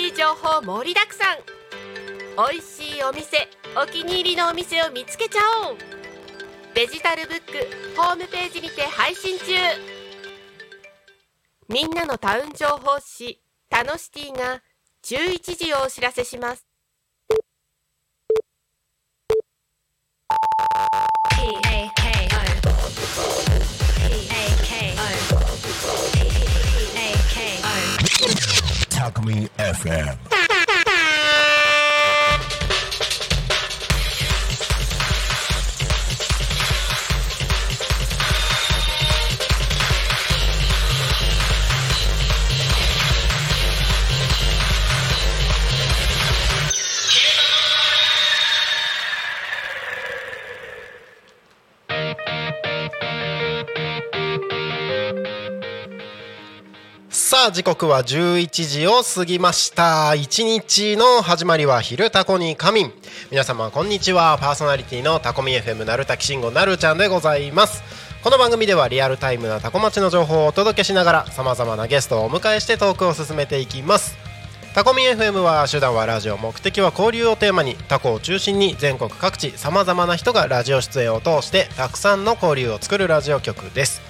しい情報盛りだくさん。美味しいお店お気に入りのお店を見つけちゃおう。デジタルブックホームページにて配信中。みんなのタウン情報誌「タノシティ」が11時をお知らせします。Alchemy FM. さあ時刻は11時を過ぎました。一日の始まりは昼タコに仮眠。皆様こんにちは。パーソナリティのタコミ FM なるたきしんごなるちゃんでございます。この番組ではリアルタイムなタコ町の情報をお届けしながらさまざまなゲストをお迎えしてトークを進めていきます。タコミ FM は手段はラジオ目的は交流をテーマにタコを中心に全国各地さまざまな人がラジオ出演を通してたくさんの交流を作るラジオ局です。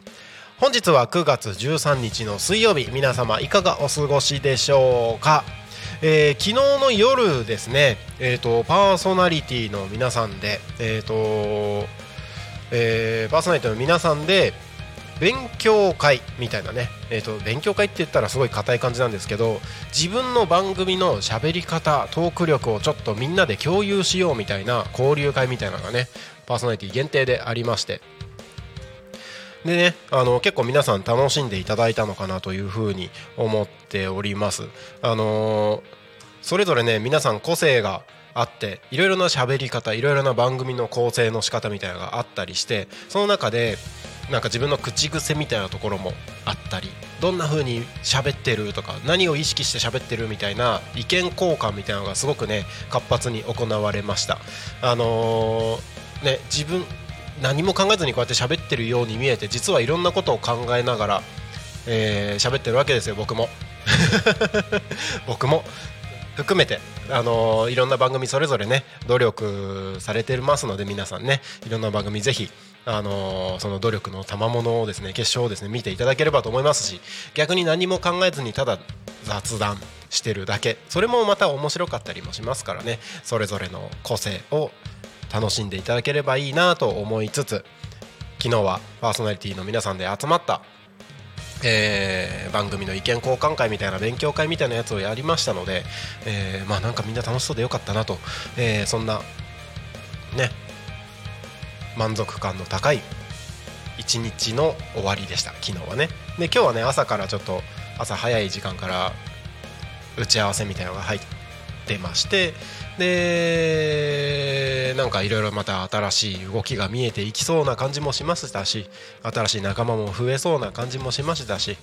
本日は9月13日の水曜日皆様いかがお過ごしでしょうか、えー昨日の夜ですね、えー、とパーソナリティの皆さんで、えーとえーパーソナリティの皆さんで勉強会みたいなね、えー、と勉強会って言ったらすごい硬い感じなんですけど自分の番組の喋り方トーク力をちょっとみんなで共有しようみたいな交流会みたいなのがねパーソナリティ限定でありましてでねあの結構皆さん楽しんでいただいたのかなというふうに思っております。あのそれぞれね皆さん個性があっていろいろな喋り方いろいろな番組の構成の仕方みたいなのがあったりしてその中でなんか自分の口癖みたいなところもあったりどんな風に喋ってるとか何を意識して喋ってるみたいな意見交換みたいなのがすごくね活発に行われました。あのーね自分何も考えずにこうやって喋ってるように見えて実はいろんなことを考えながらえー喋ってるわけですよ僕も。僕も。含めて、あのーいろんな番組それぞれね努力されてますので皆さんね。いろんな番組ぜひ、あのーその努力の賜物をですね決勝をですね見ていただければと思いますし逆に何も考えずにただ雑談してるだけ。それもまた面白かったりもしますからね。それぞれの個性を楽しんでいただければいいなと思いつつ昨日はパーソナリティの皆さんで集まったえー番組の意見交換会みたいな勉強会みたいなやつをやりましたので、えーまあなんかみんな楽しそうでよかったなと、えーそんなね満足感の高い一日の終わりでした。昨日はね。で今日はね朝からちょっと朝早い時間から打ち合わせみたいなのが入ってましてでなんかいろいろまた新しい動きが見えていきそうな感じもしましたし新しい仲間も増えそうな感じもしましたし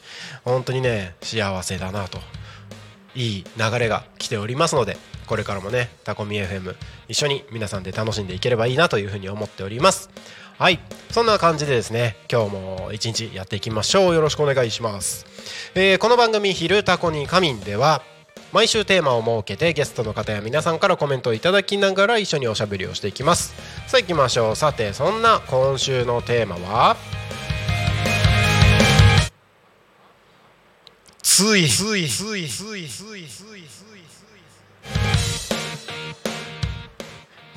本当にね幸せだなといい流れが来ておりますのでこれからもねタコミ FM 一緒に皆さんで楽しんでいければいいなというふうに思っております。はい。そんな感じでですね今日も一日やっていきましょう。よろしくお願いします、えーこの番組「昼タコに仮眠」では毎週テーマを設けてゲストの方や皆さんからコメントをいただきながら一緒におしゃべりをしていきます。さあ行きましょうさてそんな今週のテーマは？ついついついついついつい。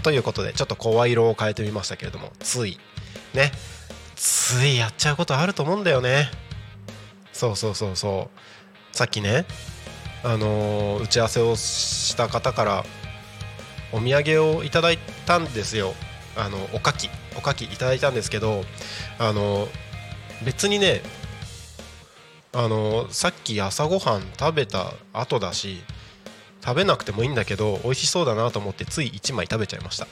ということでちょっと声色を変えてみましたけれどもつい。ね。ついやっちゃうことあると思うんだよね。そうそうそうそう。さっきねあの打ち合わせをした方からお土産をいただいたんですよ。あのおかき。おかきいただいたんですけどあの別にねあのさっき朝ごはん食べた後だし食べなくてもいいんだけど美味しそうだなと思ってつい1枚食べちゃいました。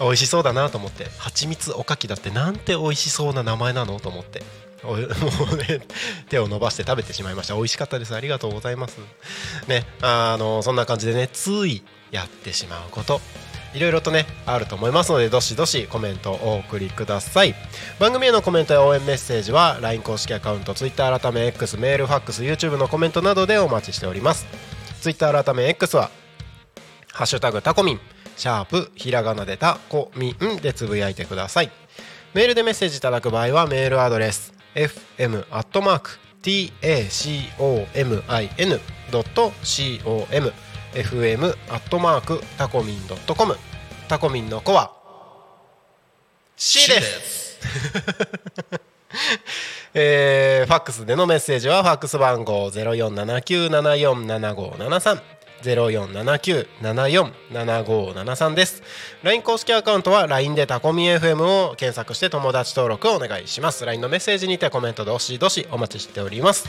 美味しそうだなと思って 蜂蜜おかきだってなんて美味しそうな名前なのと思って。お ね手を伸ばして食べてしまいました。美味しかったです。ありがとうございます。ねあのそんな感じでねついやってしまうこと。いろいろとねあると思いますのでどしどしコメントをお送りください。番組へのコメントや応援メッセージは LINE 公式アカウント Twitter 改め X メールファックス YouTube のコメントなどでお待ちしております。Twitter 改め X は「ハッシュタグタコミン」シャープひらがなでタコミンでつぶやいてください。メールでメッセージいただく場合はメールアドレス fm アットマーク tacomin.com fm アットマークタコミンドットコムタコミンの子は C です。えー、ファックスでのメッセージはファックス番号ゼロ四七九七四七五七三ゼロ四七九七四七五七三です。LINE 公式アカウントは LINE でタコミ FM を検索して友達登録をお願いします。LINE のメッセージにてコメントどしどしお待ちしております。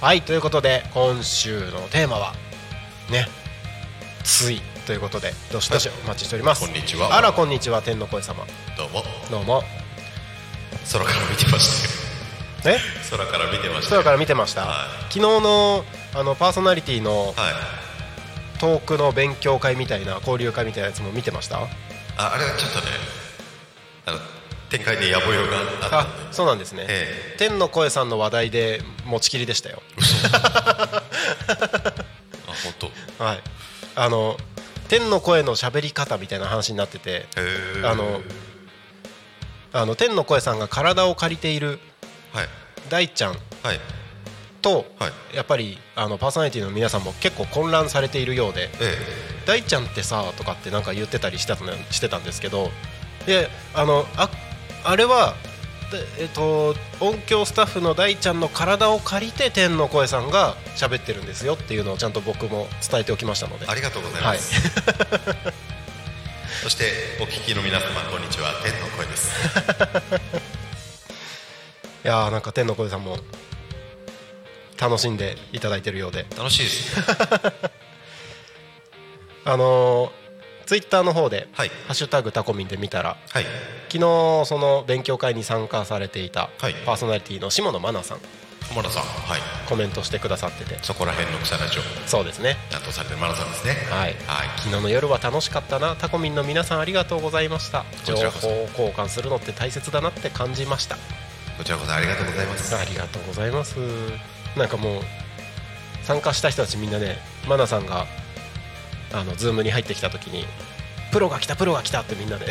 はいということで今週のテーマはねついということでどしどしお待ちしております。こんにちはあらこんにちは天の声様どうもどうも。空から見てましたよえ？空から見てましたよ空から見てました、は昨日のあのパーソナリティのはいトークの勉強会みたいな交流会みたいなやつも見てました？ああれはちょっとねあの展開で野暮用があったそうなんですね、え天の声さんの話題で持ちきりでしたよ。あ本当。はい。あの天の声の喋り方みたいな話になっててあのあの天の声さんが体を借りているはい。大ちゃんはいと、はい。やっぱりあのパーソナリティの皆さんも結構混乱されているようでえ「大ちゃんってさ」とかってなんか言ってたりしてた,、ね、してたんですけどであのああれは、でえっと、音響スタッフの大ちゃんの体を借りて天の声さんが喋ってるんですよっていうのをちゃんと僕も伝えておきましたので。えありがとうございます、そしてお聞きの皆様こんにちは。天の声です。いやーなんか天の声さんも楽しんでいただいてるようで。楽しいです。ね あのツイッターの方ではい「ハッシュタグタコミン」で見たらはい。昨日その勉強会に参加されていたはい。パーソナリティの下野真奈さん浜田さんはい。コメントしてくださってて。そこら辺の草ラジオそうですね。担当されてるマナさんですね。はい。はい。昨日の夜は楽しかったな。タコミンの皆さんありがとうございました。こ情報交換するのって大切だなって感じました。こちらこそありがとうございます。ありがとうございますなんかもう参加した人たちみんなねマナさんがあのズームに入ってきた時にプロが来たプロが来たってみんなで。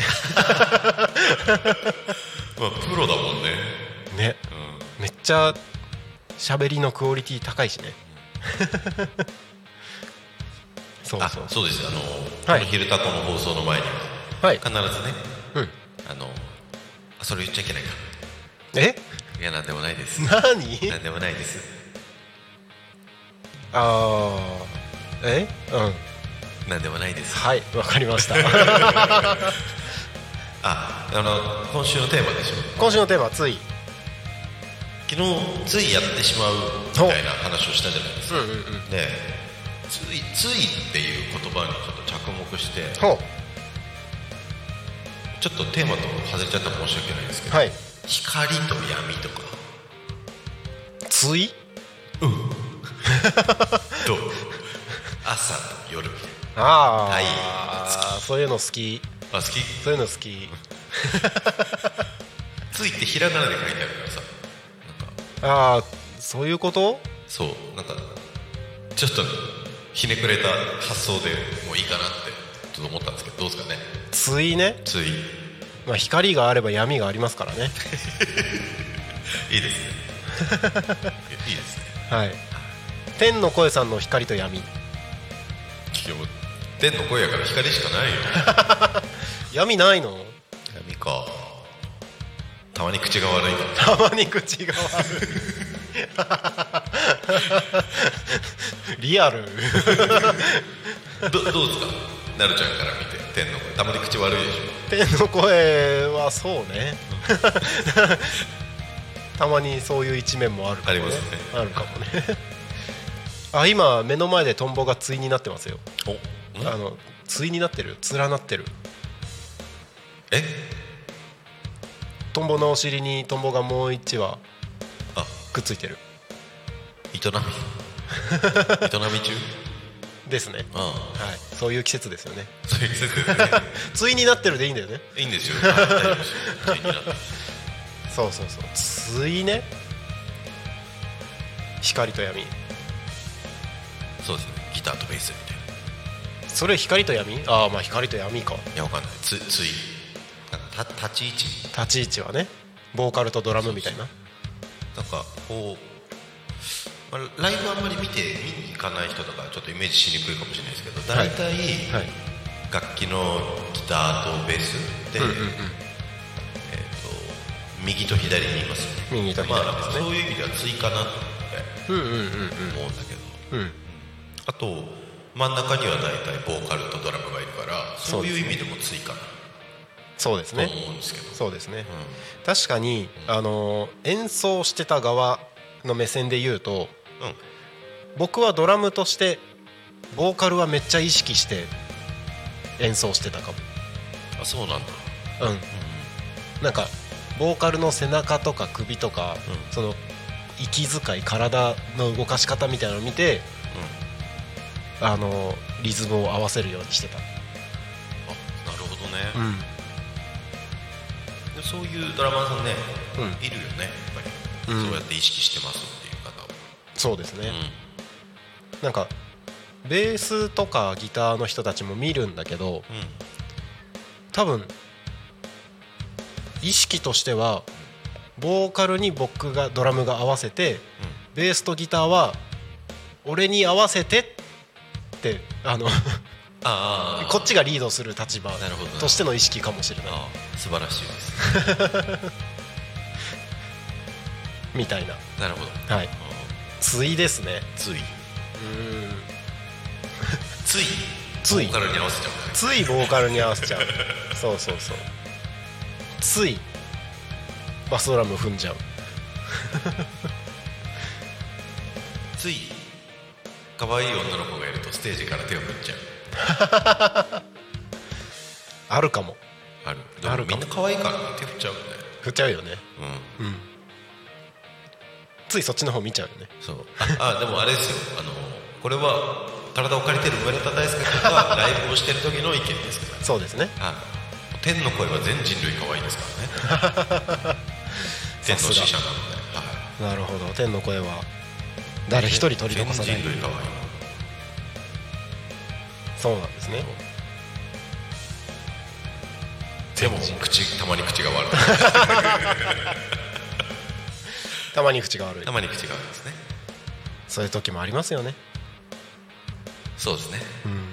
まあプロだもんね。ね。うん。めっちゃ喋りのクオリティ高いしね。そうあそう。そうです。あの、はい。この「昼タコ」の放送の前に。はい。は必ずね。うん。あのあそれ言っちゃいけないか。え？いやなんでもないです。何？なんでもないですああえ？うん。なんでもないです。はいわかりました。ああの今週のテーマでしょ今週のテーマはつい。昨日ついやってしまうみたいな話をしたじゃないですか、うんうんうん。でついついっていう言葉にちょっと着目してほちょっとテーマと外れちゃったら申し訳ないんですけど、うはい。光と闇とか。つい？と朝と夜。みたいあ。はい。あそういうの好き。なあ好き？そういうの好き。ついってひらがなで書いてあるからさ。なんか。ああそういうこと？そう。なんかちょっとひねくれた発想でもういいかなってちょっと思ったんですけどどうですかね？ついね、ついいまあ、光があれば闇がありますからね。いですね。いいですね。はい天の声さんの光と闇。天の声やから光しかないよ 闇ないの？闇か。たまに口が悪い。かたまに口が悪い。リアル。どどうですか？なるちゃんから見て天の声。たまに口悪いでしょ。天の声はそうね。たまにそういう一面もあるかもね。ありますね。あるかもねあ今目の前でトンボが対になってますよ。あの対になってる？連なってる。え？トンボのお尻にトンボがもう1羽あ。くっついてる。営み？営み中？ですね。はい。そういう季節ですよね。そういう季節。ですね対になってるでいいんだよね。いいんですよ。そうそうそう。対ね。光と闇そうですね。ギターとベースみたいな。それ光と闇？ああまあ光と闇か。いやわかんない。つついなんかた立ち位置立ち位置はね。ボーカルとドラムみたいな。なんかこう、まあ、ライブあんまり見て見に行かない人とかちょっとイメージしにくいかもしれないですけど大体、はい。楽器のギターとベースで、うんうんうん。えー、と右と左にいますよね。右と左まあ、そういう意味では追加なってうんうんうん思うんだけど、うんうんあと真ん中には大体ボーカルとドラムがいるからそうういう意味でも追加そうですね。と思うんですけど、そうですね。う確かにあのー演奏してた側の目線で言うとんうん、僕はドラムとしてボーカルはめっちゃ意識して演奏してたかも。あそうなんだ、うん。なんかボーカルの背中とか首とか、うん。その息遣い体の動かし方みたいなのを見てあのリズムを合わせるようにしてた、あなるほどね、ん。でそういうドラマーさんね、うん。いるよねやっぱり、うん。そうやって意識してますっていう方は、そうですね、うなんかベースとかギターの人たちも見るんだけどんうん。多分意識としてはボーカルに僕がドラムが合わせてベースとギターは俺に合わせてってあのああ こっちがリードする立場としての意識かもしれない。ああ素晴らしいです。みたいな。なるほど。はい。ついですね。つい。うん。つい。つい。ボーカルに合わせちゃうついボーカルに合わせちゃう。そうそうそう。つい。バスドラム踏んじゃう。つい可愛い女の子がいるとステージから手を振っちゃう。あるかも。ある。であるかも。もみんな可愛いからね手振っちゃうよ。ね振っちゃうよね。うん。うん。ついそっちの方見ちゃうよね。そう。ああでもあれですよ。あのこれは体を借りてる村田大輔君が ライブをしてる時の意見ですけどそうですね。はい。天の声は全人類可愛いですからね。天の使者なので、はい、なるほど。天の声は誰一人取り残さない。そうなんですね。でも口たまに口が悪い。たまに口が悪い。たまに口が悪いですね。そういう時もありますよね。そうですね。うん。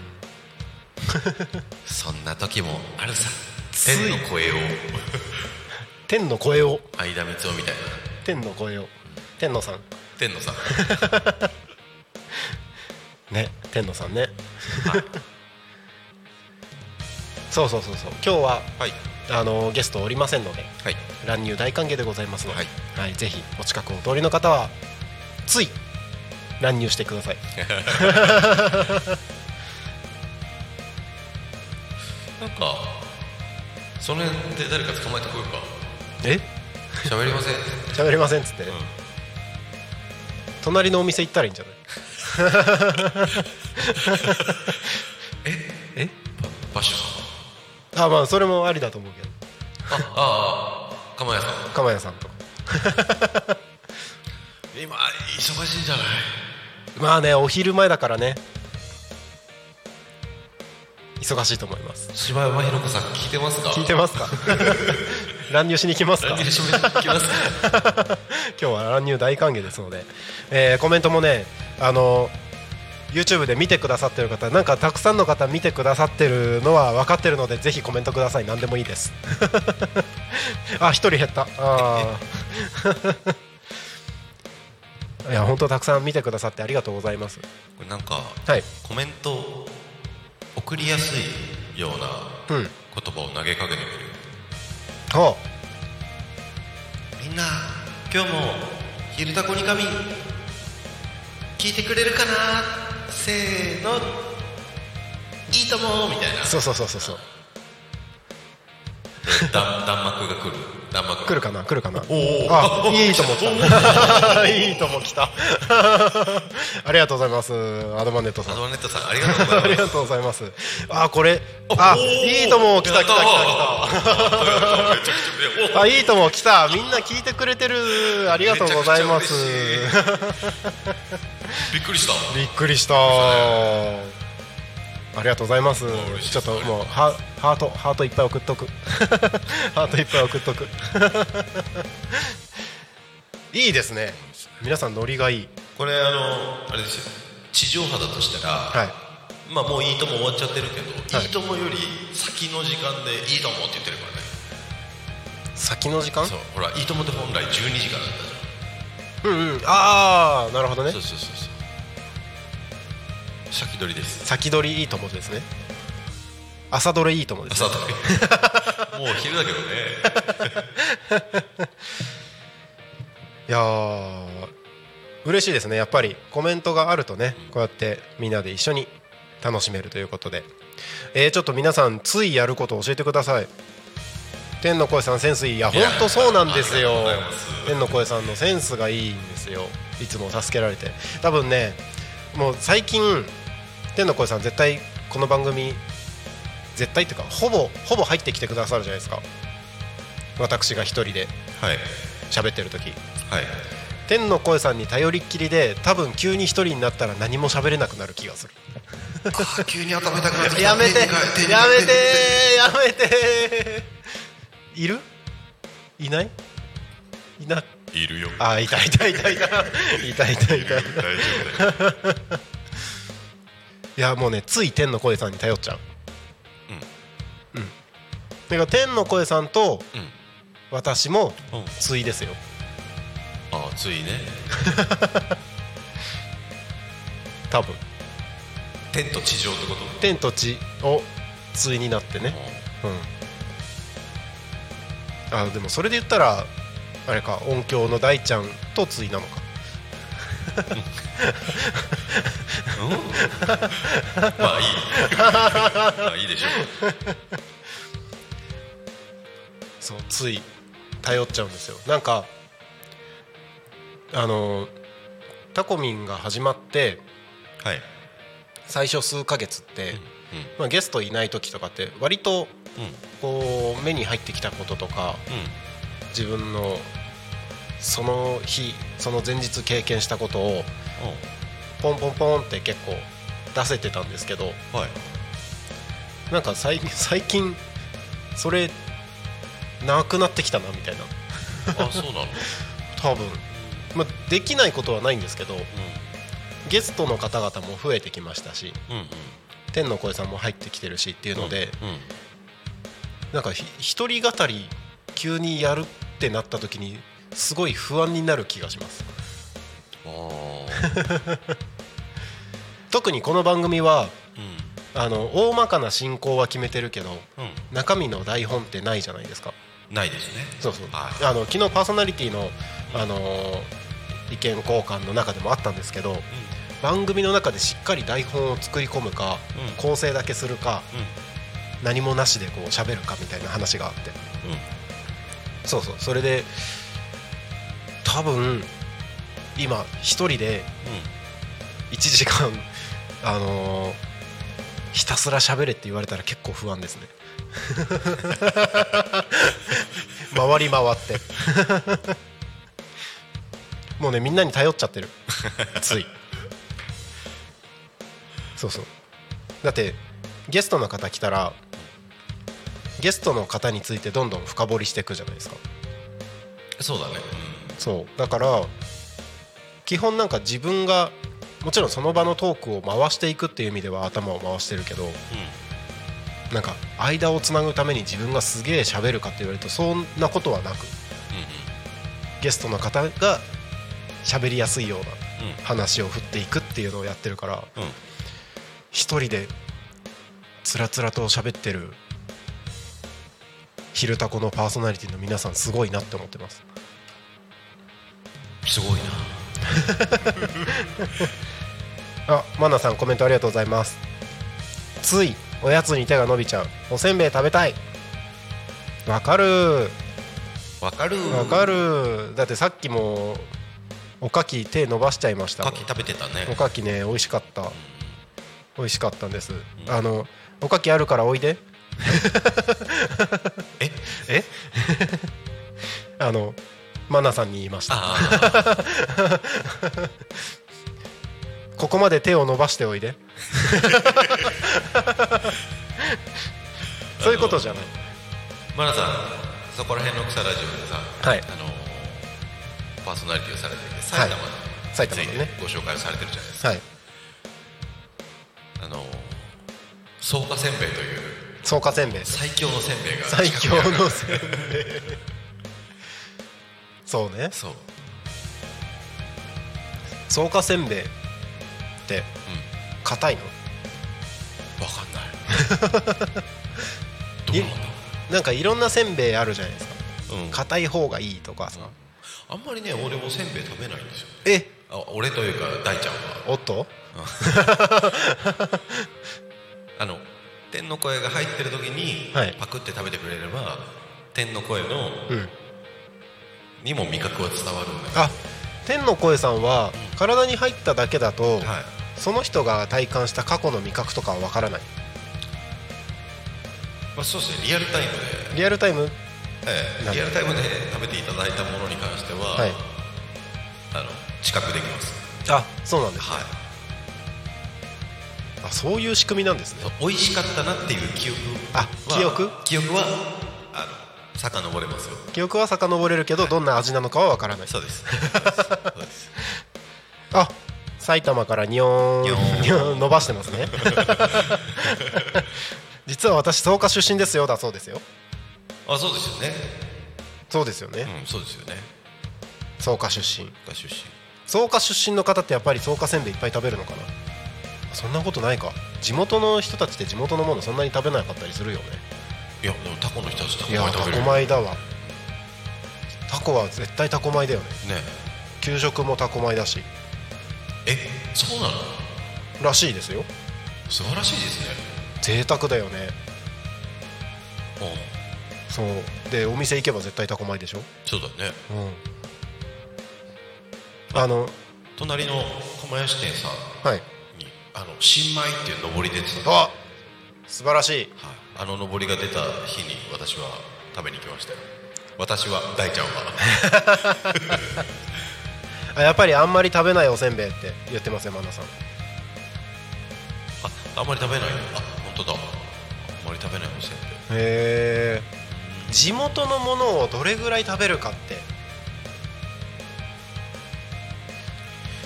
そんな時もあるさ。天の声を。天の声を。相田光雄みたいな。天の声を。天野さん天のさん。ね天野さんね。そうそうそうそう。今日ははい。あのゲストおりませんのではい。乱入大歓迎でございますので、ははいぜひお近くお通りの方はつい乱入してください。なんかその辺で誰か捕まえてこようか。え？喋りません。喋りませんっつって、ん隣のお店行ったらいいんじゃない？え場所？あまあそれもありだと思うけど。あああ釜屋さん。鎌屋さんと。今忙しいんじゃない？まあねお昼前だからね。忙しいと思います。柴山ひろ子さん聞いてますか？聞いてますか？乱入しに来ますか？乱入しに来ますか？今日は乱入大歓迎ですので、えーコメントもねあの YouTube で見てくださってる方なんかたくさんの方見てくださってるのは分かってるのでぜひコメントください。何でもいいです。あ一人減った。あー。いや本当たくさん見てくださってありがとうございます。これなんかはい。コメント送りやすいようなうん。言葉を投げかけてくるほみんな今日も「昼タコに仮眠」聞いてくれるかな？せーの。いいともみたいな。そうそうそうそうそう。弾弾幕が来る来るかな来るかな。あ いいとも来た。いいとも来た。ありがとうございます。アドマネットさん。アドワネットさん ありがとうございます。ありがとうございます。あこれあいいとも来た来た来た。来た あいいとも来た。みんな聞いてくれてる。ありがとうございます。びっくりした。びっくりしたありがとうございます。ちょっともうハハートハートいっぱい送っとく。ハートいっぱい送っとく。いいですね。皆さんノリがいい。これあのあれですよ。地上波だとしたら、はい。まあもういいとも終わっちゃってるけど、はい。い、いともより先の時間でいいともって言ってるからね。先の時間？そうほらいいともって本来12時からだったじうんうん。ああなるほどね。ゃんそうそうそうそう先取りです。先取りいいともですね。朝どれいいともです朝取り もう昼だけどね。いやー嬉しいですね。やっぱりコメントがあるとねこうやってみんなで一緒に楽しめるということで。えー、ちょっと皆さんついやることを教えてください。天の声さんセンスいい。いや本当そうなんですよ。天の声さんのセンスがいいんですよ。いつも助けられて。多分ねもう最近天の声さん絶対この番組絶対っていうかほぼほぼ入ってきてくださるじゃないですか。私が一人ではい。喋ってる時。はい。天の声さんに頼りっきりで多分急に一人になったら何も喋れなくなる気がする。あ 急に頭痛くなってきた。やめてやめてやめて。いる？いない？いな？いるよ。あいたいたいたいた。いたいたいた い大 丈夫だよやもうねつい天の声さんに頼っちゃう。うん。だから天の声さんとうん。私もうん。ついですよ。ああついね。多分。天と地上ってこと？天と地をついになってね。うん。あでもそれで言ったらあれか音響の大ちゃんとついなのかまあいい。まあいいでしょそうつい頼っちゃうんですよ。なんかあのタコミンが始まってうはい。最初数ヶ月って、まあ、ゲストいない時とかって割とうん。うんこう目に入ってきたこととか自分のその日その前日経験したことをポンポンポンって結構出せてたんですけどうんはい。なんか最最近それなくなってきたなみたいな。あそうなの？多分、まあ、できないことはないんですけどゲストの方々も増えてきましたしうんうん。天の声さんも入ってきてるしっていうので、うん。なんかひ一人語り急にやるってなった時にすごい不安になる気がします。特にこの番組はうん。あの大まかな進行は決めてるけどうん。中身の台本ってないじゃないですか。ないですね。そうそう。はい。あの昨日パーソナリティのあのー意見交換の中でもあったんですけど番組の中でしっかり台本を作り込むか、うん。構成だけするかうん。何もなしでこう喋るかみたいな話があって。うん。そうそう。それで多分今一人で1時間あのーひたすら喋れって言われたら結構不安ですね。回り回って。もうねみんなに頼っちゃってる。つい。そうそう。だってゲストの方来たらゲストの方についてどんどん深掘りしていくじゃないですか。そうだねそう。だから基本なんか自分がもちろんその場のトークを回していくっていう意味では頭を回してるけどなんか間をつなぐために自分がすげえ喋るかって言われるとそんなことはなくゲストの方が喋りやすいような話を振っていくっていうのをやってるからうん。うんうん一人でつらつらと喋ってる「昼タコ」のパーソナリティの皆さんすごいなって思ってますすごいな。あマナさんコメントありがとうございます。ついおやつに手が伸びちゃう。おせんべい食べたい。わかる。わかる。わかる。だってさっきもおかき手伸ばしちゃいましたもん。かき食べてたね。おかきね美味しかった。美味しかったんです。あのおかきあるからおいで。え？え？あのマナさんに言いました。あ ここまで手を伸ばしておいで。そういうことじゃない。あマナさんそこら辺の草ラジオでさ、はい。あのパーソナリティをされていて埼玉の、埼玉のね。ご紹介をされてるじゃないですか、はい。あの草加せんべいという草加せんべい。最強のせんべいが最強のせんべいそうね。そう。草加せんべいって硬いの？わかんない。どうなんだなんかいろんなせんべいあるじゃないですか。うん。硬い方がいいとかさ。あんまりね俺もせんべい食べないんですよ。え？あ俺というか大ちゃんは。おっとあの天の声が入ってる時に、はい。パクって食べてくれれば天の声の、うんにも味覚は伝わるんだよ。あ天の声さんは体に入っただけだと、はい。その人が体感した過去の味覚とかはわからない。まあ、そうですね。リアルタイムで、リアルタイム？なんでええリアルタイムで食べていただいたものに関しては、はい。あの知覚できます。あそうなんですはい。あそういう仕組みなんですね。美味しかったなっていう記憶はあ記憶？記憶は遡れますよ。記憶は遡れるけどどんな味なのかはわからない。そうです。そうですあ埼玉からニョーンニョーンニョーン伸ばしてますね。実は私草加出身ですよ。だそうですよ。あそうですよね。そうですよね、うんそうですよね。草加出身。が出身。草加出身の方ってやっぱり草加せんべいいっぱい食べるのかな？そんなことないか。地元の人たちって地元のものそんなに食べなかったりするよねいやでもタコの人たちタコいやタコ米食べるよ。米だわ。タコは絶対タコ米だよね。ね給食もタコ米だし。えそうなの？らしいですよ。素晴らしいですね。贅沢だよね。う。んそう。でお店行けば絶対タコ米でしょ？そうだね。うん。あの隣の釜屋支店さんはい。にあの新米っていう上り出てたあ素晴らしい。はい、あの上りが出た日に私は食べに行きましたよ。私は大ちゃんは。あやっぱりあんまり食べないおせんべいって言ってますよマナさん。ああんまり食べないあ本当だ。あんまり食べないおせんべい。へえ。地元のものをどれぐらい食べるかって。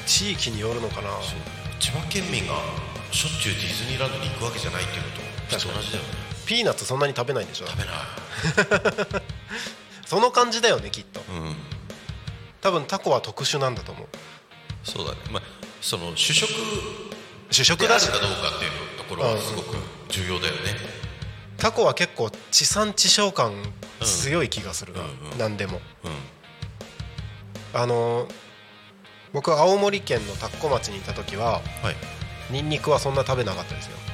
地域によるのかな。千葉県民がしょっちゅうディズニーランドに行くわけじゃないっていうのと同じだよねピーナッツそんなに食べないんでしょ？食べない。その感じだよねきっと。うん。多分タコは特殊なんだと思う。そうだね。まあその主食主食だし。るかどうかっていうところはすごく重要だよね。タコは結構地産地消感強い気がするな、うんうん。うん何でも。うん。あのー僕青森県の田子町にいた時ははい。ニンニクはそんな食べなかったですよ。あ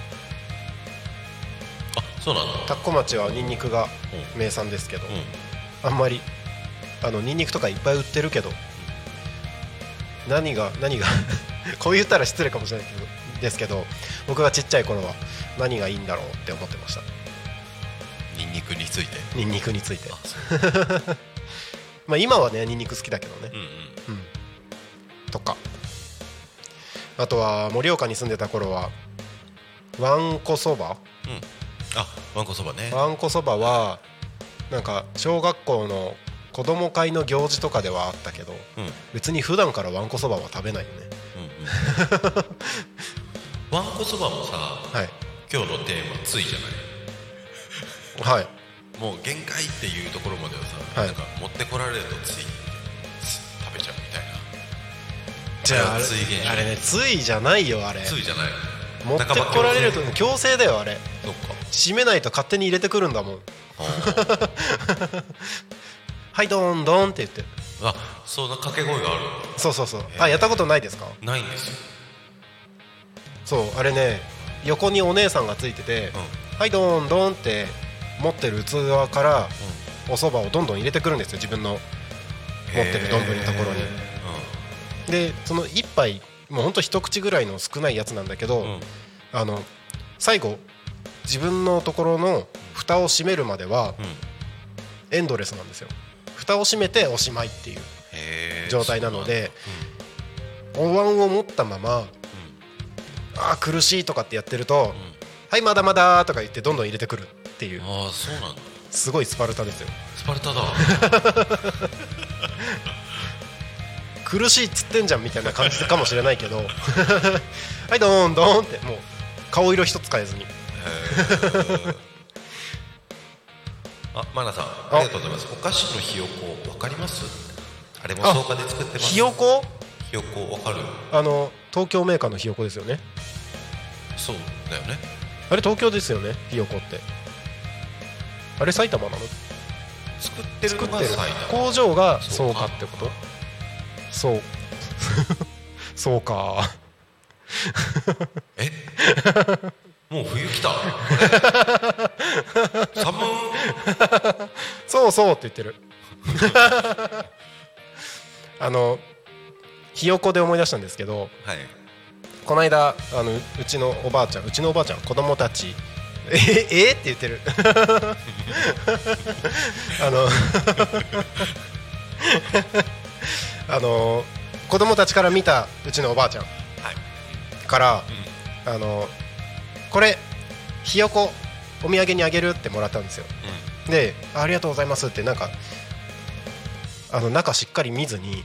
そうなんだ田子町はニンニクが名産ですけど、うん。あんまりあのニンニクとかいっぱい売ってるけど何が何が こう言ったら失礼かもしれないけどですけど僕がちっちゃい頃は何がいいんだろうって思ってました。ニンニクについて？ニンニクについて。まあ今はねニンニク好きだけどね。うんうん。とか。あとは盛岡に住んでた頃はわんこそばうんあわんこそばね。わんこそばはなんか小学校の子供会の行事とかではあったけどうん。うん別に普段からわんこそばは食べないよね。うん わんこそばもさはい。今日のテーマ「つい」じゃない？はい。もう限界っていうところまではさ、はい。なんか持ってこられるとつい食べちゃうみたいな。じゃああれあれねついじゃないよあれ。ついじゃない持ってこられると強制だよあれ。強制そっか。閉めないと勝手に入れてくるんだもん。はいドーンドーンって言って。あそんな掛け声があるそうそうそう。あやったことないですか？ないんです。よそうあれね横にお姉さんがついてて、はいどんどんって持ってる器からお蕎麦をどんどん入れてくるんですよ自分の持ってる丼のところに。でその一杯もうほんと一口ぐらいの少ないやつなんだけど、うん。あの最後自分のところの蓋を閉めるまではエンドレスなんですよ。蓋を閉めておしまいっていう状態なのでお椀を持ったままあー苦しいとかってやってると「はいまだまだ」とか言ってどんどん入れてくるっていう。ああそうなんだ。すごいスパルタですよ。スパルタだ 苦しいっつってんじゃんみたいな感じかもしれないけど。はいどんどんってもう顔色一つ変えずに。あマナさんあ。りがとうございます。お菓子のひよこわかります？あれもあ草加で作ってます。ひよこ？ひよこわかる？あの東京メーカーのひよこですよね。そうだよね。あれ東京ですよねひよこって。あれ埼玉なの？作ってる工場がそう。そうかってこと？そう。そうか。え？もう冬来た？寒そうそうって言ってる。あのひよこで思い出したんですけどはい。この間あのううちのおばあちゃんうちのおばあちゃん子供たち。ええ？って言ってる。あのあの子供たちから見たうちのおばあちゃんはい。から、あのこれひよこお土産にあげるってもらったんですよ。でありがとうございますってなんかあの中しっかり見ずに、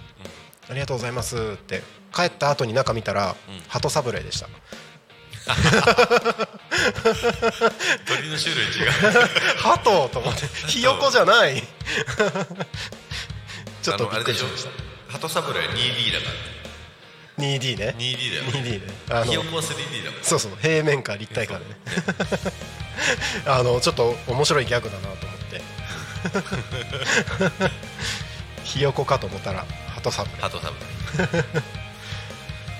ありがとうございますって帰った後に中見たら、うん。鳩サブレーでした。鳥の種類違う。鳩と思ってひよこじゃない。ちょっとびっくりしました鳩サブレー 2D だから。2D ね。2D だよ。2D ね。あのひよこは 3D だもんそうそう平面か立体かでね。あのちょっと面白いギャグだなと思って。ひよこかと思ったら鳩サブレー。鳩サブレー。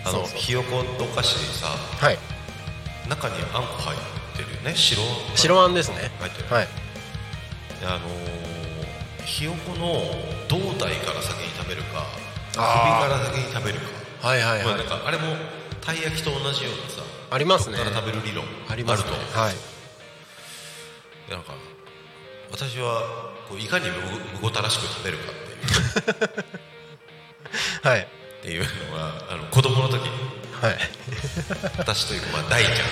あのひよこのお菓子さはい。中にあんこ入ってるよね？白白あんですね。入ってる、はい。であのーひよこの胴体から先に食べるか首から先に食べるか。はいはいはい。まあなんかあれもたい焼きと同じようなさありますね。から食べる理論ありますね。あると、はい。でなんか私はこういかにむむごたらしく食べるかっていう。はい。っていうのはあの子供の時にはい。私というか、まあ、大ちゃんがね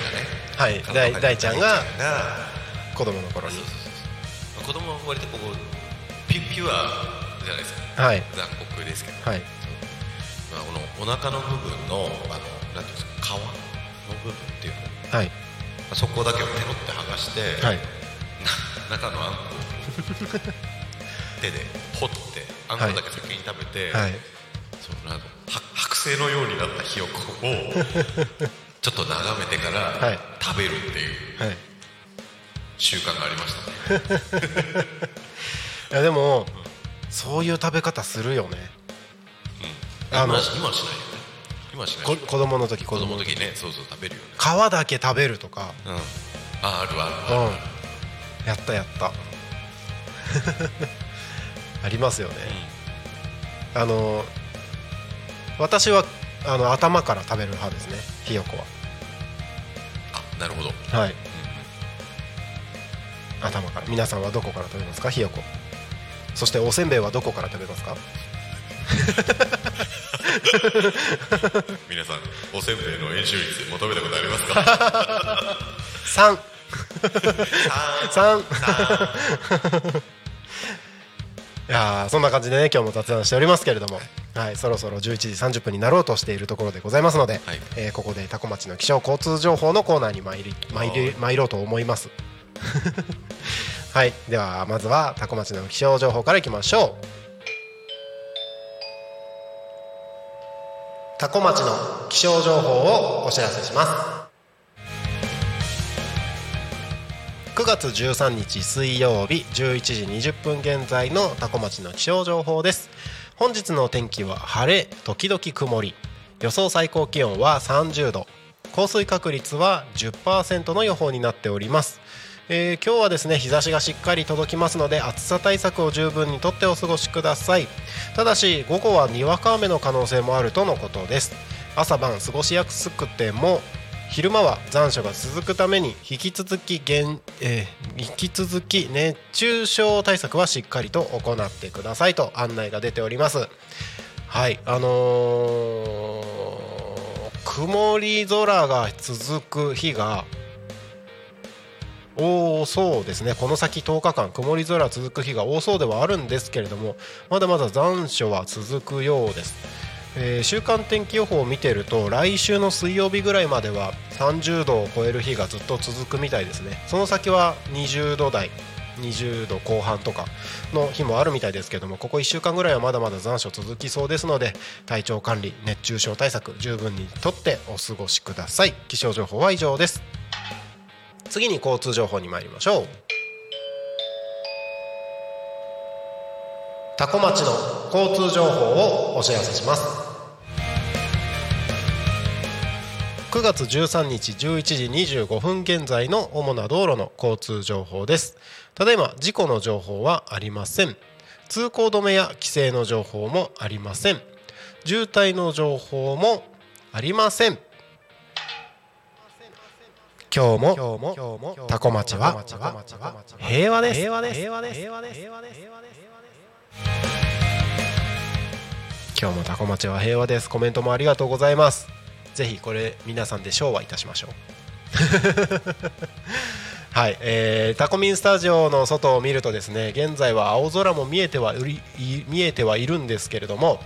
はい。大大ちゃんがが子供の頃に。そうそうそう。子供は割とこうピピュアじゃないですか。はい。残酷ですけど、はいまあ、このお腹の部分のあのなんていうんですか皮の部分っていうの。はい。そこだけをペロって剥がして、はい。な中のあんこを手で掘ってあんこだけ先に食べて、はい。そのあのは剥製のようになったひよこを ちょっと眺めてから、はい。食べるっていうはい。習慣がありましたね。いやでもそういう食べ方するよね。うんあの今しないよね。しないこ子供の時子子供の時ねそうそう食べるよね。皮だけ食べるとか。うん。ああるあるうん。ある、やったやった。ありますよね。あの私はあの頭から食べる派ですねひよこあなるほど。ははい頭から。皆さんはどこから食べますかひよこ。そしておせんべいはどこから食べますか？皆さんおせんべいの円周率求めたことありますか？三。三。いやーそんな感じでね今日も雑談しておりますけれども、はい、そろそろ11時30分になろうとしているところでございますので、はい。えーここで多古町の気象交通情報のコーナーに参り参り参ろうと思います。はいではまずは多古町の気象情報からいきましょう多古町の気象情報をお知らせします。9月13日水曜日11時20分現在の多古町の気象情報です。本日の天気は晴れ時々曇り。予想最高気温は30度。降水確率は10%の予報になっております。えー、今日はですね日差しがしっかり届きますので暑さ対策を十分にとってお過ごしください。ただし午後はにわか雨の可能性もあるとのことです。朝晩過ごしやすくても昼間は残暑が続くために引き続き現、えー、引き続き熱中症対策はしっかりと行ってくださいと案内が出ております。はいあのー、曇り空が続く日が多そうですね。この先10日間曇り空続く日が多そうではあるんですけれどもまだまだ残暑は続くようです、えー、週間天気予報を見てると来週の水曜日ぐらいまでは30度を超える日がずっと続くみたいですね。その先は20度台20度後半とかの日もあるみたいですけどもここ1週間ぐらいはまだまだ残暑続きそうですので体調管理熱中症対策十分にとってお過ごしください。気象情報は以上です。次に交通情報に参りましょう。多古町の交通情報をお知らせします。9月13日11時25分現在の主な道路の交通情報です。ただいま事故の情報はありません。通行止めや規制の情報もありません。渋滞の情報もありません。今日もタコ町は平和です。今日もタコ町は平和です。コメントもありがとうございます。ぜひこれ皆さんで昭和いたしましょう。はい、えー、タコミンスタジオの外を見るとですね現在は青空も見えては見えてはいるんですけれども、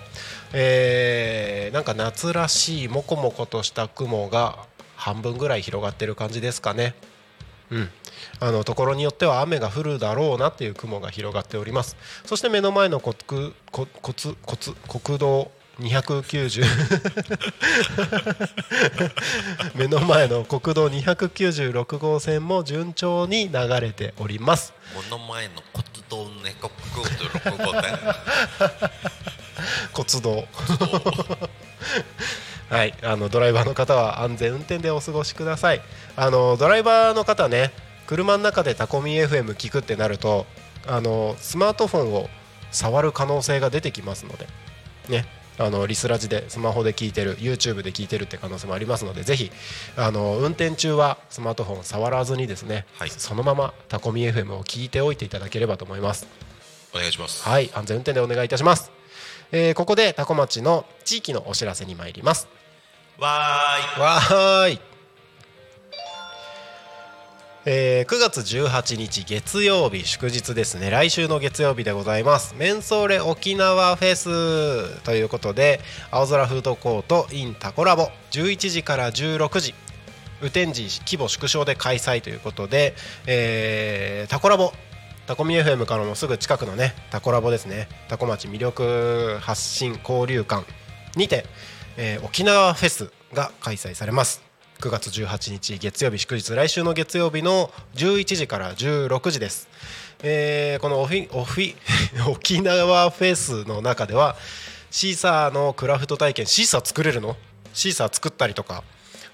えー、なんか夏らしいもこもことした雲が半分ぐらい広がってる感じですかね。うん、あのところによっては雨が降るだろうなっていう雲が広がっております。そして目の前の国国国国道290 目の前の国道296号線も順調に流れております。目の前の国道ね国道6号線。骨道はい、あのドライバーの方は安全運転でお過ごしください。あのドライバーの方ね、車の中でタコミ FM 聞くってなると、あのスマートフォンを触る可能性が出てきますので、ね、あのリスラジでスマホで聞いてる YouTube で聞いてるって可能性もありますのでぜひあの運転中はスマートフォン触らずにですね、はい、そのままタコミ FM を聞いておいていただければと思います。お願いします。はい安全運転でお願いいたします、えー、ここでタコ町の地域のお知らせに参りますわーい。わーい。えー、9月18日月曜日祝日ですね。来週の月曜日でございます。メンソーレ沖縄フェス。ということで青空フードコート in タコラボ。11時から16時雨天時規模縮小で開催。ということで、えー、タコラボ。タコミ FM からもすぐ近くのねタコラボですね。タコ町魅力発信交流館にてえー、沖縄フェスが開催されます。9月18日月曜日祝日来週の月曜日の11時から16時です、えー、このオフィオフィ 沖縄フェスの中ではシーサーのクラフト体験シーサー作れるの？シーサー作ったりとか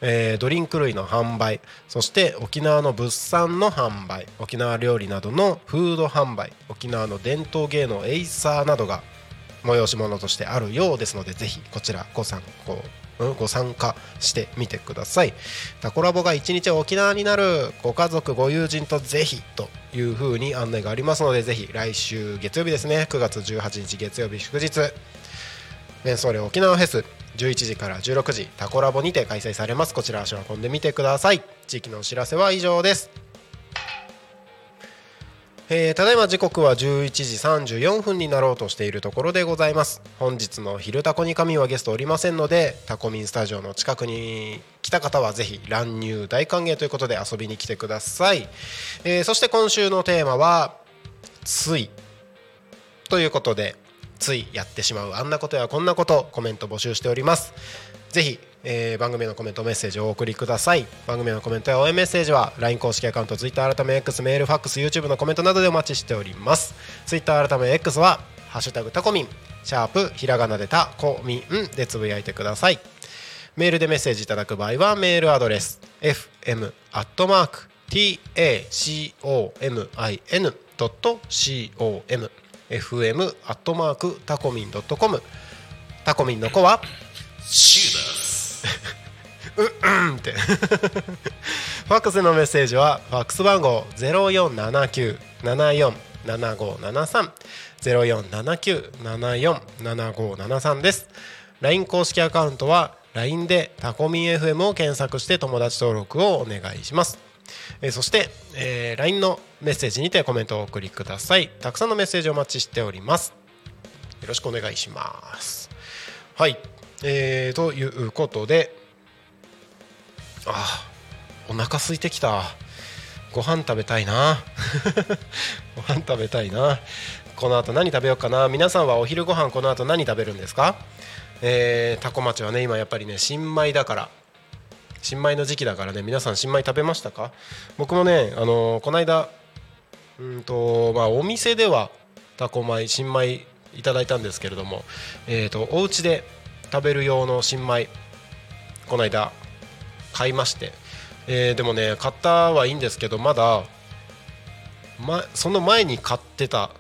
えー、ドリンク類の販売そして沖縄の物産の販売沖縄料理などのフード販売沖縄の伝統芸能エイサーなどが催し物としてあるようですのでぜひこちらご参考ご参加してみてください。タコラボが1日沖縄になるご家族ご友人とぜひという風に案内がありますのでぜひ来週月曜日ですね。9月18日月曜日祝日。演奏例沖縄フェス11時から16時タコラボにて開催されます。こちら足を運んでみてください。地域のお知らせは以上です。えー、ただいま時刻は11時34分になろうとしているところでございます。本日の「昼タコに神」はゲストおりませんのでタコミンスタジオの近くに来た方はぜひ乱入大歓迎ということで遊びに来てください、えー、そして今週のテーマは「つい」ということでついやってしまうあんなことやこんなことコメント募集しております。ぜひえー、番組のコメントメッセージをお送りください。番組のコメントや応援メッセージは LINE 公式アカウント Twitter 改め X メールファックス YouTube のコメントなどでお待ちしております。Twitter 改め X は「ハッシュタグタコミン」シャープひらがなでたこみんでつぶやいてください。メールでメッセージいただく場合はメールアドレス fm アットマーク tacomin.com fm アットマークタコミン .com タコミンの子はシューダうんって。ファックスのメッセージはファックス番号0479747573 0479747573です。LINE 公式アカウントは LINE でタコミン FM を検索して友達登録をお願いします。えそして、えー LINE のメッセージにてコメントをお送りください。たくさんのメッセージお待ちしております。よろしくお願いします。はい、えーということであお腹空いてきた。ご飯食べたいな。ご飯食べたいな。この後何食べようかな。皆さんはお昼ご飯この後何食べるんですか？えー、タコ町はね今やっぱりね新米だから。新米の時期だからね皆さん新米食べましたか？僕もねあのーこの間うんとまあお店ではタコ米新米いただいたんですけれどもえーとお家で食べる用の新米この間買いまして、えーでもね買ったはいいんですけどまだ、ま、その前に買ってた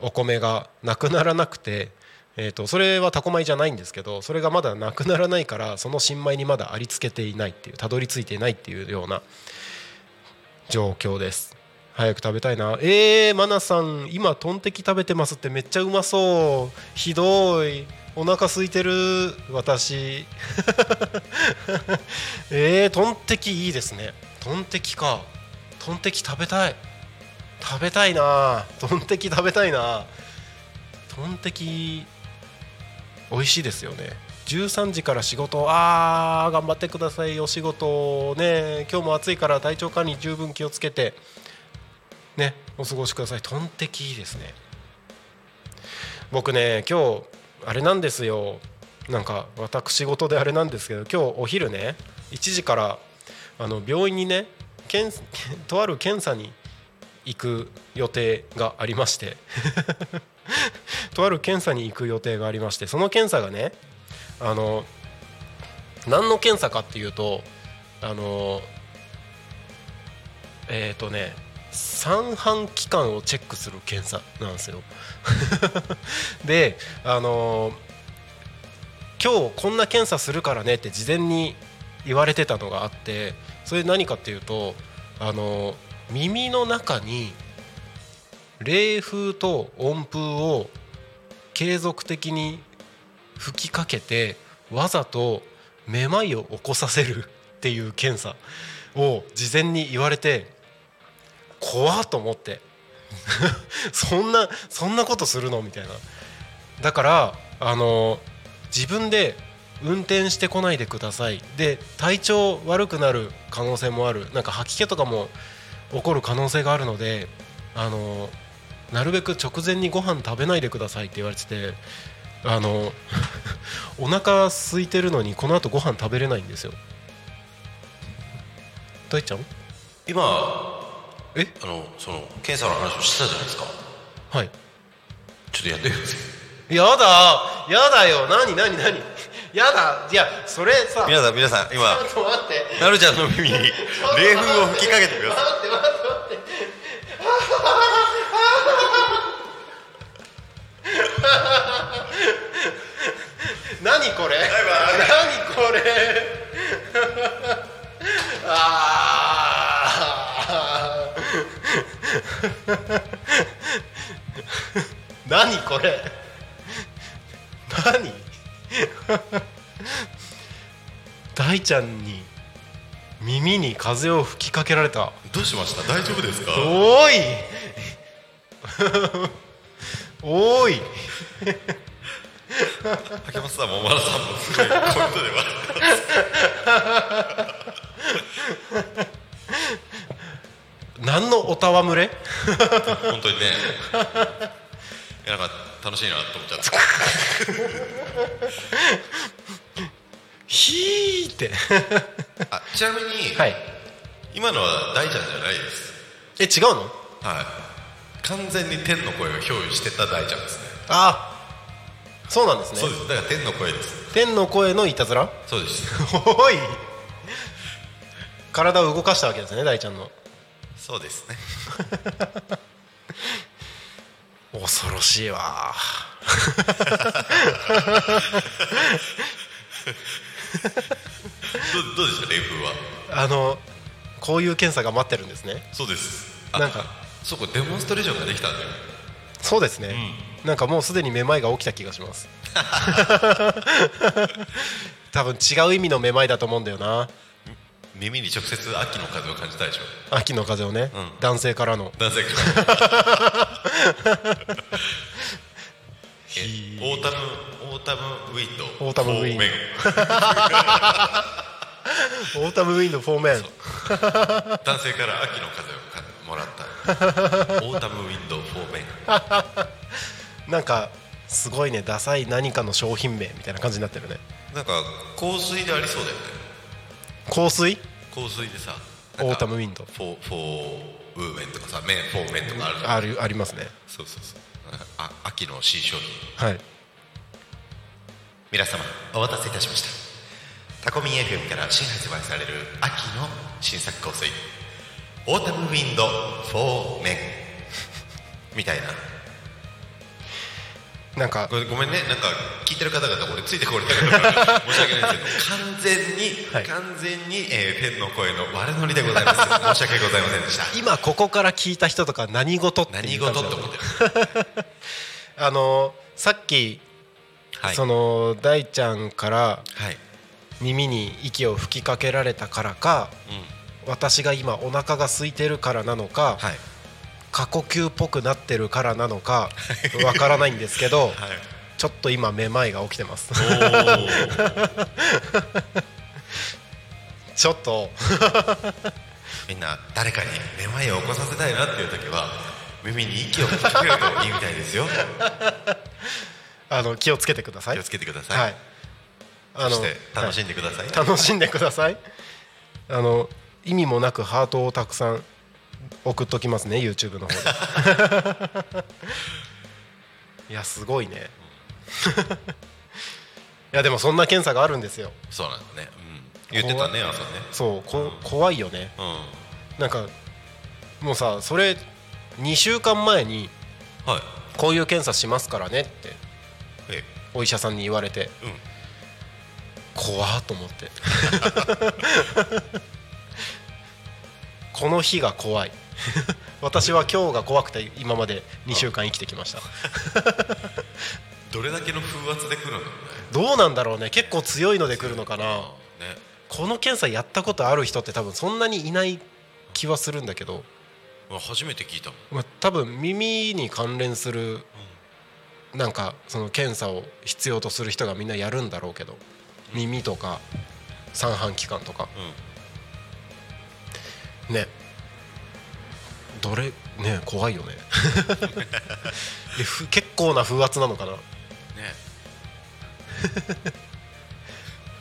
お米がなくならなくて、えー、とそれはタコ米じゃないんですけどそれがまだなくならないからその新米にまだありつけていないっていうたどり着いていないっていうような状況です。早く食べたいな。えー、マナさん今トンテキ食べてますってめっちゃうまそう。ひどい。お腹空いてる私。えー、トンテキいいですね。トンテキか。トンテキ食べたい。食べたいな。トンテキ食べたいな。トンテキ美味しいですよね。13時から仕事。あー頑張ってくださいお仕事ね。今日も暑いから体調管理十分気をつけて。ねお過ごしください。トンテキいいですね。僕ね今日あれなんですよ。なんか私事であれなんですけど今日お昼ね1時からあの病院にね検とある検査に行く予定がありまして。とある検査に行く予定がありましてその検査がねあの何の検査かっていうとあのえっ、とね三半規管をチェックする検査なんですよ。であの今日こんな検査するからねって事前に言われてたのがあってそれ何かっていうとあの耳の中に冷風と温風を継続的に吹きかけてわざとめまいを起こさせるっていう検査を事前に言われて怖っと思って。そんなそんなことするの？みたいな。だからあの自分で運転してこないでください。で体調悪くなる可能性もある。なんか吐き気とかも起こる可能性があるのであのなるべく直前にご飯食べないでくださいって言われててあの お腹空いてるのにこの後ご飯食べれないんですよ。大ちゃん今えあのその検査の話をしてたじゃないですか。はい。ちょっとやってください。やだやだよ。何何何？やだ。いやそれさ。皆さん皆さん今ちょっと待って。なるちゃんの耳に冷風を吹きかけてください待って待って待って。何これ？何これ？あー 何これ？何？大ちゃんに耳に風を吹きかけられた。どうしました？大丈夫ですか？おーい！おーい！竹松さんも小原さんもすごいコメントで笑ってます何のおたわむれ？本当にね。いやなんか楽しいなと思っちゃったひーって。あちなみに、はい。今のは大ちゃんじゃないです。え違うの？はい。完全に天の声を憑依してた大ちゃんですね。あそうなんですね。そうです。だから天の声です。天の声のいたずら？そうです。おい。体を動かしたわけですね大ちゃんのそうですね。恐ろしいわ。どうどうでした？冷風は？あのこういう検査が待ってるんですね。そうです。あなんかそうかデモンストレーションができたんだよ。そうですね、なんかもうすでにめまいが起きた気がします。多分違う意味のめまいだと思うんだよな耳に直接秋の風を感じたでしょ。秋の風をね、うん。男性からの。男性から。え autumn autumn wind autumn wind for men。 autumn wind for men。男性から秋の風をかもらった。autumn wind for me n。なんかすごいね。ダサい何かの商品名みたいな感じになってるね。なんか香水でありそうだよね。香水？香水でさautumn wind for for women とかさ men for men とかあるじゃん。あるありますね。そうそうそう。あ秋の新商品。はい。皆様お待たせいたしました。タコミン FM から新発売される秋の新作香水。 autumn wind for men みたいななんか。ごめんね。なんか聞いてる方々俺ついてこれたから申し訳ないんですけど完全に、はい。完全に、えー、天の声の悪ノリでございます。申し訳ございませんでした。今ここから聞いた人とか何事って何事って思ってる？あのさっき、はい。その大ちゃんからはい、耳に息を吹きかけられたからかうん、私が今お腹が空いてるからなのか、はい過呼吸っぽくなってるからなのかわからないんですけどはい。ちょっと今めまいが起きてます。ちょっと。みんな誰かにめまいを起こさせたいなっていう時は耳に息を吹きかけるといいみたいですよ。あの気をつけてください。気をつけてください、はい。あそして楽しんで、でください、はい。楽しんでください。あの意味もなくハートをたくさん送っときますね YouTube の方で。いやすごいね。いやでもそんな検査があるんですよ。そうなんだね、うん、言ってたね朝ね。そうこ怖いよね。うん。なんかもうさそれ2週間前にはい。こういう検査しますからねってえお医者さんに言われてえうん。怖っと思って この日が怖い。私は今日が怖くて今まで2週間生きてきました。どれだけの風圧で来るんだろうね。どうなんだろうね。結構強いので来るのかな。ね。この検査やったことある人って多分そんなにいない気はするんだけど、初めて聞いたまあ、多分耳に関連するなんかその検査を必要とする人がみんなやるんだろうけど。耳とか三半規管とか。うんね。どれね怖いよね。でふ結構な風圧なのかな。ね。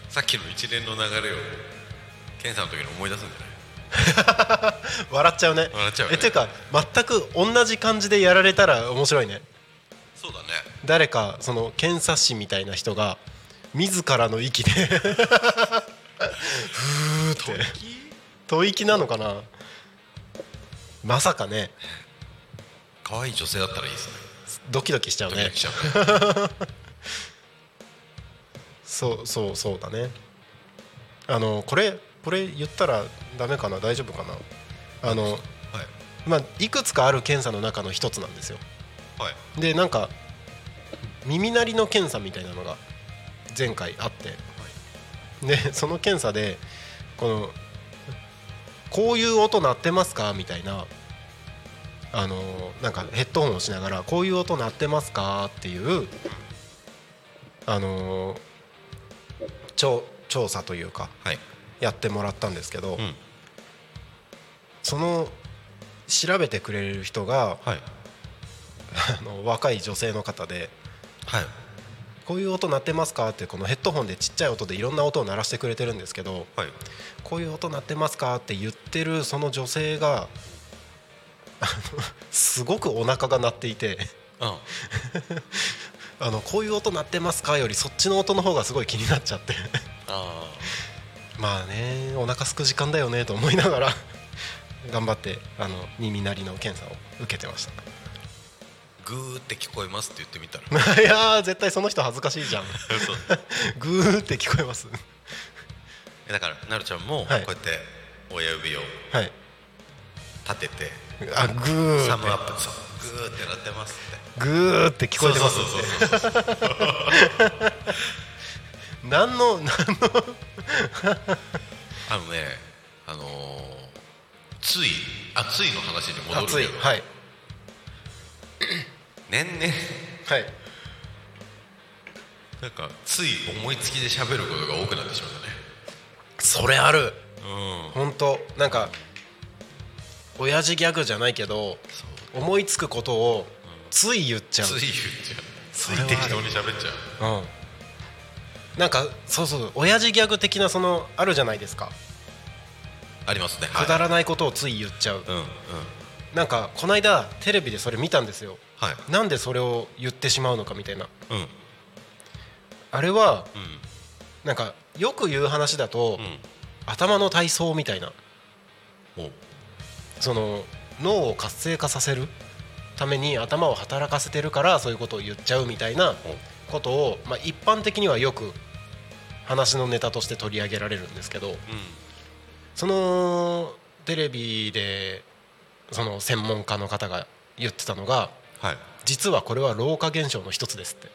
さっきの一連の流れを検査の時に思い出すんじゃない？笑っちゃうね。笑っちゃうよね。えっていうか全く同じ感じでやられたら面白いね。そうだね。誰かその検査士みたいな人が自らの息でふーって吐息なのかな？まさかね。可愛い女性だったらいいですね。ドキドキしちゃうね。ドキドキしちゃう。ねそうそうそうだね。あのこれこれ言ったらダメかな？大丈夫かな？あのはい。まあいくつかある検査の中の一つなんですよ。はい。でなんか耳鳴りの検査みたいなのが前回あって。でその検査でこのこういう音鳴ってますか？みたいな。あのなんかヘッドホンをしながらこういう音鳴ってますか？っていうあの調調査というかはい。やってもらったんですけど、うん。その調べてくれる人がはい。あの若い女性の方ではいこういう音鳴ってますか？ってこのヘッドホンでちっちゃい音でいろんな音を鳴らしてくれてるんですけどはい。こういう音鳴ってますか？って言ってるその女性がすごくお腹が鳴っていてうん あのこういう音鳴ってますかよりそっちの音の方がすごい気になっちゃって。あ まあねお腹すく時間だよねと思いながら頑張ってあの耳鳴りの検査を受けてましたグーって聞こえますって言ってみたら。いやー絶対その人恥ずかしいじゃん。グーって聞こえます。だからなるちゃんもこうはいやって親指をはい。立ててあグーサムアってップそうグーってなってますって。グーって聞こえてますそうそうそうそう何の 何の？あのねあのーついあついの話に戻るけど、はい年々はい。なんかつい思いつきで喋ることが多くなってしまったね。それある。うん。本当。なんか親父ギャグじゃないけど思いつくことをつい言っちゃう。つい言っちゃう。つい適当に喋っちゃう。うん。なんかそうそう親父ギャグ的なそのあるじゃないですか。ありますね。くだらないことをつい言っちゃう。うんうん。なんかこの間テレビでそれ見たんですよはい。なんでそれを言ってしまうのかみたいな。うん。あれはうん。なんかよく言う話だと、うん。頭の体操みたいな。その脳を活性化させるために頭を働かせてるからそういうことを言っちゃうみたいなことを、まあ、一般的にはよく話のネタとして取り上げられるんですけどうん。そのテレビでその専門家の方が言ってたのがはい。実はこれは老化現象の一つですって。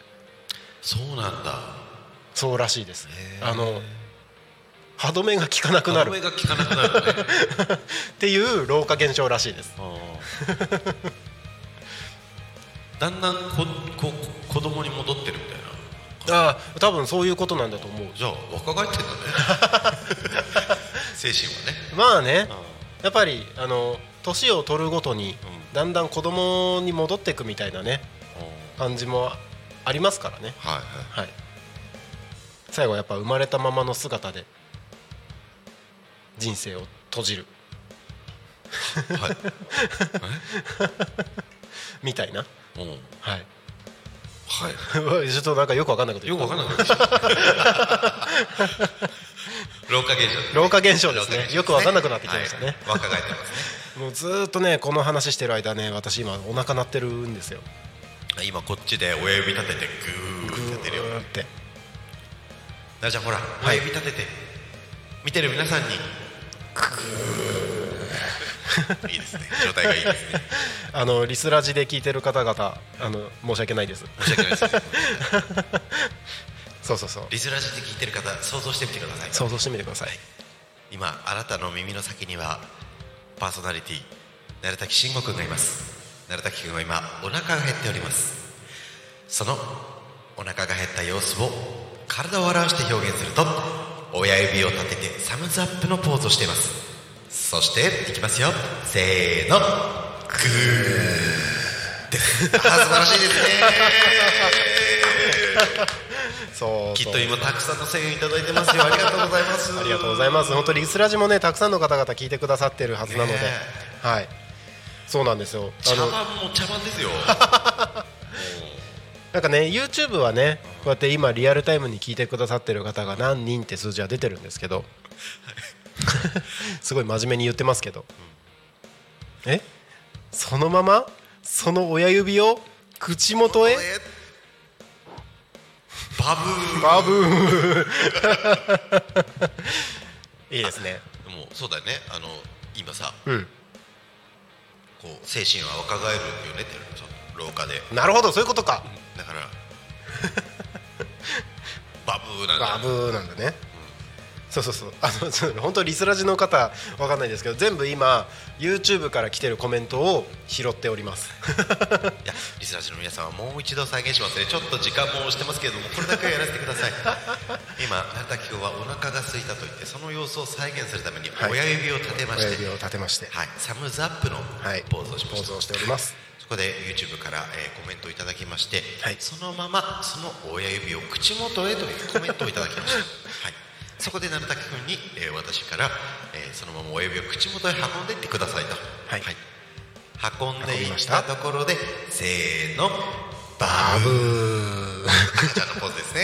そうなんだ。そうらしいです。あの歯止めが効かなくなる。歯止めが効かなくなるね。っていう老化現象らしいです。だんだんここ子供に戻ってるみたいな。ああ多分そういうことなんだと思う。じゃあ若返ってんだね。精神はね。まあね。やっぱりあの年を取るごとにだんだん子供に戻っていくみたいなね感じもありますからね。はいははい。最後はやっぱ生まれたままの姿で人生を閉じる。いはい。みたいな。うん。はい。はい。ちょっとなんかよくわかんないことよくわかんなくなってきた。老化現象老化現象ですね。よくわかんなくなってきましたね。はい。若返ってますもうずーっとねこの話してる間ね私今お腹鳴ってるんですよ。ね今こっちで親指立ててグーって立てるよグーって。なるちゃんほら親指立てて。見てる皆さんに。いいですね。状態がいいですね。あのリスラジで聞いてる方々あの申し訳ないです。申し訳ないですね。そうそうそう。リスラジで聞いてる方想像してみてください。想像してみてください。今あなたの耳の先にはパーソナリティ鳴滝慎吾君がいます。鳴滝君は今お腹が減っております。そのお腹が減った様子を体を表して表現すると親指を立ててサムズアップのポーズをしています。そしていきますよ。せーの。グー。素晴らしいですねそうきっと今たくさんの声援いただいてますよ。ありがとうございます。ありがとうございます。本当リスラジもねたくさんの方々聞いてくださってるはずなので、ね。はい。そうなんですよ。あ茶の番も茶番ですよ。なんかね YouTube はねこうやって今リアルタイムに聞いてくださってる方が何人って数字は出てるんですけど。すごい真面目に言ってますけど、え？そのまま？その親指を口元へ？えバブー。バブー。いいですね。でもそうだよね。あの今さうん。こう精神は若返るよねってその廊下で。なるほどそういうことか。だから バブーなんだバブーなんだね、そうそうそう。あのそう本当リスラジの方わかんないですけど全部今 YouTube から来てるコメントを拾っております。いやリスラジの皆さんはもう一度再現しますね。ちょっと時間も押してますけれどもこれだけはやらせてください。今成滝君はお腹が空いたと言ってその様子を再現するためにはい。親指を立てまして、はい親指を立てまして。サムズアップのはい。ポーズをしました、ポーズをしております。そこで YouTube から、えーコメントをいただきまして、はい。そのままその親指を口元へというコメントをいただきました、はい、そこで成滝君に、えー私から、えーそのまま親指を口元へ運んでいってくださいと、はい。運んでいったところでせーのババブー。赤ちゃんのポーズですね。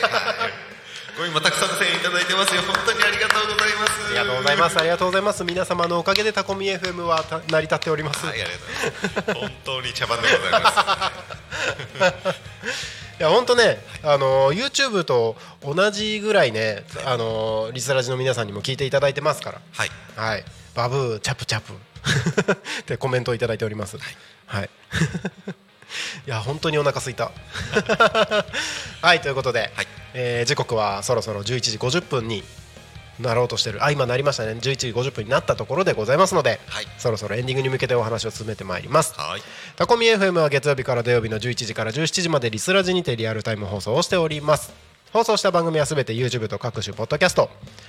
はい。これ今たくさんの声援いただいてますよ。本当にありがとうございます。ありがとうございます。ありがとうございます。皆様のおかげでタコミ FM はた成り立っております、はいありがとうございます。本当に茶番でございます。い や本当ね、あの YouTube と同じぐらいね、あのリスラジの皆さんにも聞いていただいてますから、はいはい、バブーチャプチャプ ってコメントをいただいております。はい。いや本当にお腹すいた。はいということで、はいえー時刻はそろそろ11時50分になろうとしてる。あ今なりましたね。11時50分になったところでございますので、はい。そろそろエンディングに向けてお話を進めてまいります。はい。タコミ FM は月曜日から土曜日の11時から17時までリスラジにてリアルタイム放送をしております。放送した番組はすべて YouTube と各種ポッドキャスト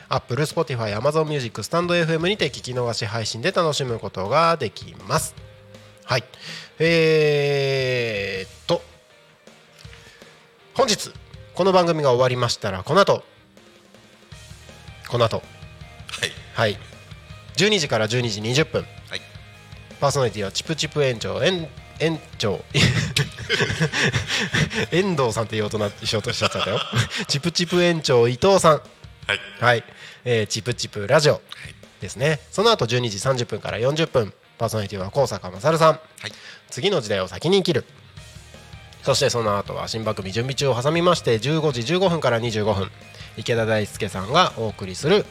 Apple、Spotify、Amazon Music、スタンド FM にて聞き逃し配信で楽しむことができます。はい。えー、っと。本日この番組が終わりましたらこの後この後。はい。はい。12時から12時20分はい。パーソナリティはチプチプ園長園園長。遠藤さんって言おうとなしようとしちゃったよ。チプチプ園長伊藤さん。はい。はい、えーチプチプラジオですね。その後12時30分から40分パーソナリティは高坂勝さん。はい。次の時代を先に生きる。そしてその後は新番組準備中を挟みまして15時15分から25分池田大輔さんがお送りする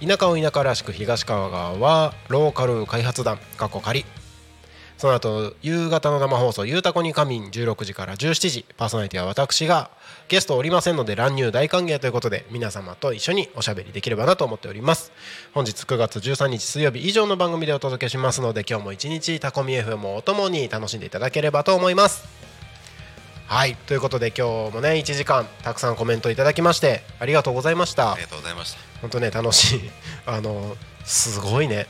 田舎を田舎らしく東川川はローカル開発団過去仮。その後夕方の生放送「ゆうたこに仮眠」16時から17時パーソナリティは私がゲストおりませんので乱入大歓迎ということで皆様と一緒におしゃべりできればなと思っております。本日9月13日水曜日以上の番組でお届けしますので今日も一日タコミ FM をおともに楽しんでいただければと思います。はいということで今日もね1時間たくさんコメントいただきましてありがとうございました。ありがとうございました。本当ね楽しいあのすごいね。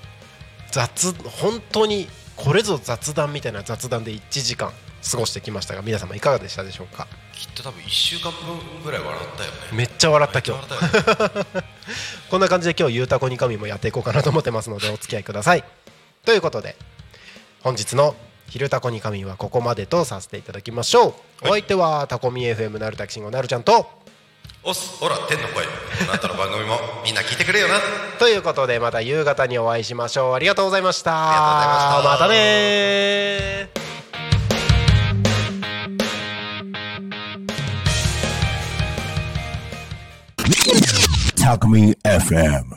雑本当にこれぞ雑談みたいな雑談で1時間過ごしてきましたが皆様いかがでしたでしょうか？きっと多分1週間分ぐらい笑ったよね。めっちゃ笑った今日。ね。こんな感じで今日ゆうたこに神もやっていこうかなと思ってますのでお付き合いください。ということで本日の「昼タコに神」はここまでとさせていただきましょう。お相手はタコミ FM なるたきしんごなるちゃんと。おっすほら天の声。この後の番組も。みんな聞いてくれよな。ということでまた夕方にお会いしましょう。ありがとうございました。ありがとうございました。またねー。Talk Me FM.